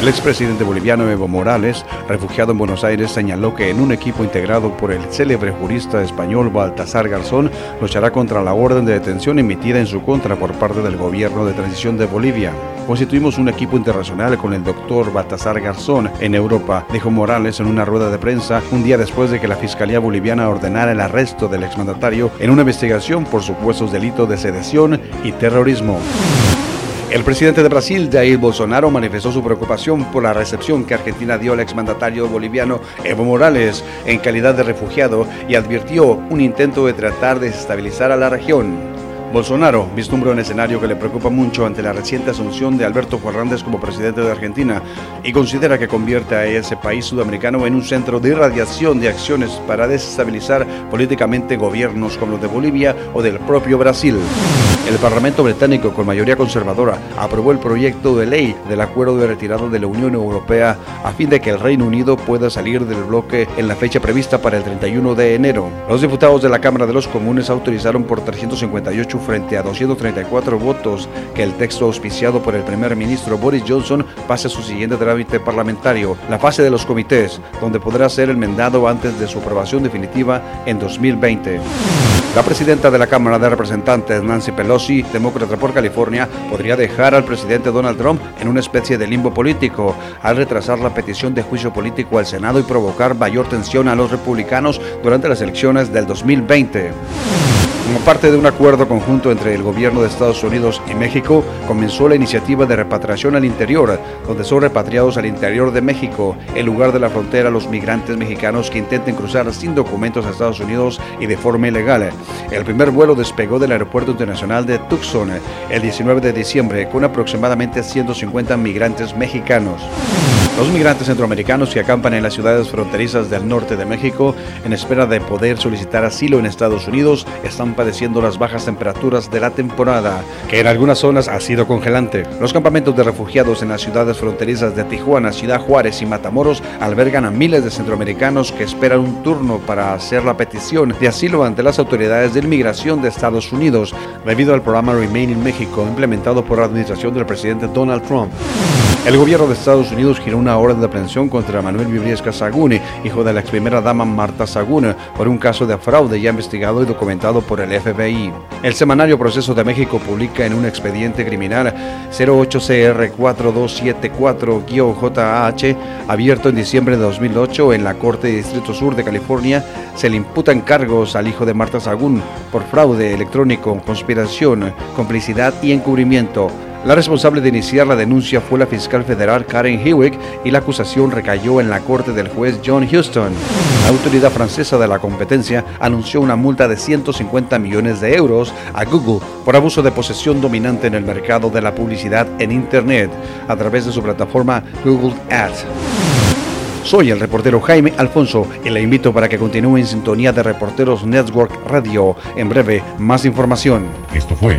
El expresidente boliviano Evo Morales, refugiado en Buenos Aires, señaló que en un equipo integrado por el célebre jurista español Baltasar Garzón luchará contra la orden de detención emitida en su contra por parte del gobierno de transición de Bolivia. Constituimos un equipo internacional con el doctor Baltasar Garzón en Europa, dijo Morales en una rueda de prensa un día después de que la Fiscalía Boliviana ordenara el arresto del exmandatario en una investigación por supuestos delitos de sedición y terrorismo. El presidente de Brasil, Jair Bolsonaro, manifestó su preocupación por la recepción que Argentina dio al exmandatario boliviano Evo Morales en calidad de refugiado y advirtió un intento de tratar de desestabilizar a la región. Bolsonaro vislumbra un escenario que le preocupa mucho ante la reciente asunción de Alberto Fernández como presidente de Argentina y considera que convierte a ese país sudamericano en un centro de irradiación de acciones para desestabilizar políticamente gobiernos como los de Bolivia o del propio Brasil. El Parlamento británico, con mayoría conservadora, aprobó el proyecto de ley del acuerdo de retirada de la Unión Europea a fin de que el Reino Unido pueda salir del bloque en la fecha prevista para el 31 de enero. Los diputados de la Cámara de los Comunes autorizaron por 358 frente a 234 votos que el texto auspiciado por el primer ministro Boris Johnson pase a su siguiente trámite parlamentario, la fase de los comités, donde podrá ser enmendado antes de su aprobación definitiva en 2020. La presidenta de la Cámara de Representantes, Nancy Pelosi, demócrata por California, podría dejar al presidente Donald Trump en una especie de limbo político al retrasar la petición de juicio político al Senado y provocar mayor tensión a los republicanos durante las elecciones del 2020. Como parte de un acuerdo conjunto entre el gobierno de Estados Unidos y México, comenzó la iniciativa de repatriación al interior, donde son repatriados al interior de México, en lugar de la frontera, los migrantes mexicanos que intenten cruzar sin documentos a Estados Unidos y de forma ilegal. El primer vuelo despegó del Aeropuerto Internacional de Tucson el 19 de diciembre con aproximadamente 150 migrantes mexicanos. Los migrantes centroamericanos que acampan en las ciudades fronterizas del norte de México en espera de poder solicitar asilo en Estados Unidos están padeciendo las bajas temperaturas de la temporada, que en algunas zonas ha sido congelante. Los campamentos de refugiados en las ciudades fronterizas de Tijuana, Ciudad Juárez y Matamoros albergan a miles de centroamericanos que esperan un turno para hacer la petición de asilo ante las autoridades de inmigración de Estados Unidos, debido al programa Remain in México implementado por la administración del presidente Donald Trump. El gobierno de Estados Unidos giró una orden de aprehensión contra Manuel Vibriesca Sagún, hijo de la ex primera dama Marta Sagún, por un caso de fraude ya investigado y documentado por el FBI. El semanario Proceso de México publica en un expediente criminal 08CR4274-JH, abierto en diciembre de 2008 en la Corte de Distrito Sur de California, se le imputan cargos al hijo de Marta Sagún por fraude electrónico, conspiración, complicidad y encubrimiento la responsable de iniciar la denuncia fue la fiscal federal Karen Hewitt y la acusación recayó en la corte del juez John Houston. La autoridad francesa de la competencia anunció una multa de 150 millones de euros a Google por abuso de posesión dominante en el mercado de la publicidad en Internet a través de su plataforma Google Ads. Soy el reportero Jaime Alfonso y le invito para que continúe en sintonía de Reporteros Network Radio. En breve, más información. Esto fue